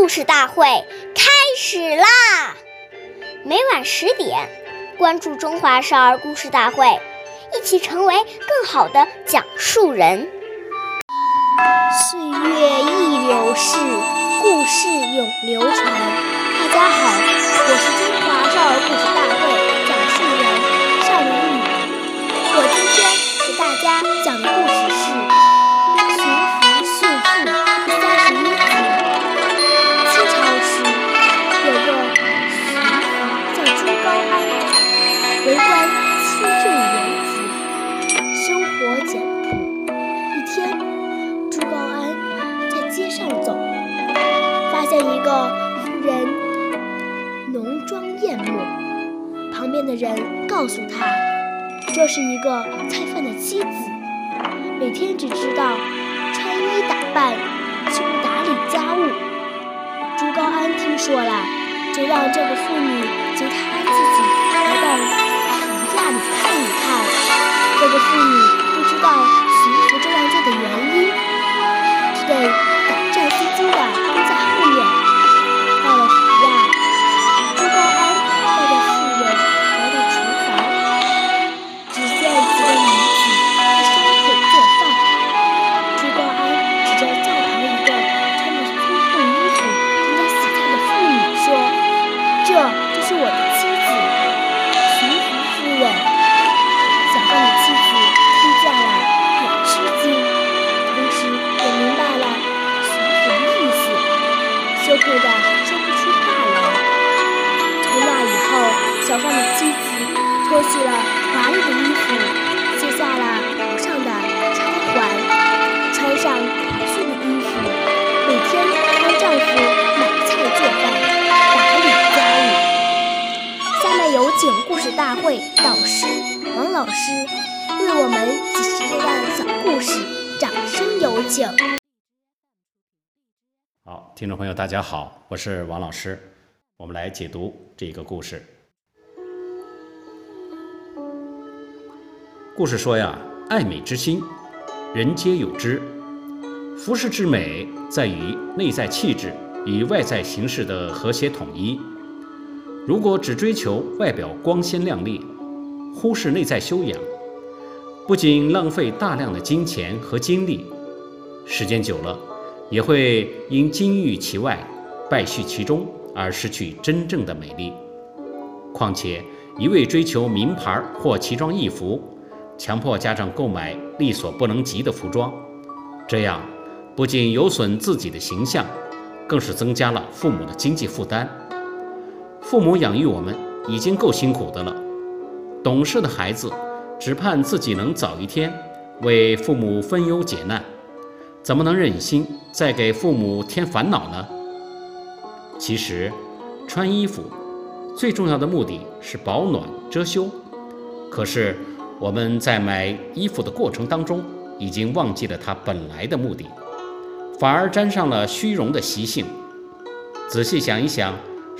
故事大会开始啦！每晚十点，关注《中华少儿故事大会》，一起成为更好的讲述人。岁月易流逝，故事永流传。大家好，我是中华少儿故事大会走，发现一个妇人浓妆艳抹。旁边的人告诉他，这是一个菜贩的妻子，每天只知道穿衣打扮，却不打理家务。朱高安听说了，就让这个妇女接他自己来到大会导师王老师为我们解释这段小故事，掌声有请。好，听众朋友，大家好，我是王老师，我们来解读这个故事。故事说呀，爱美之心，人皆有之。服饰之美，在于内在气质与外在形式的和谐统一。如果只追求外表光鲜亮丽，忽视内在修养，不仅浪费大量的金钱和精力，时间久了，也会因金玉其外，败絮其中而失去真正的美丽。况且，一味追求名牌或奇装异服，强迫家长购买力所不能及的服装，这样不仅有损自己的形象，更是增加了父母的经济负担。父母养育我们已经够辛苦的了，懂事的孩子只盼自己能早一天为父母分忧解难，怎么能忍心再给父母添烦恼呢？其实，穿衣服最重要的目的是保暖遮羞，可是我们在买衣服的过程当中，已经忘记了它本来的目的，反而沾上了虚荣的习性。仔细想一想。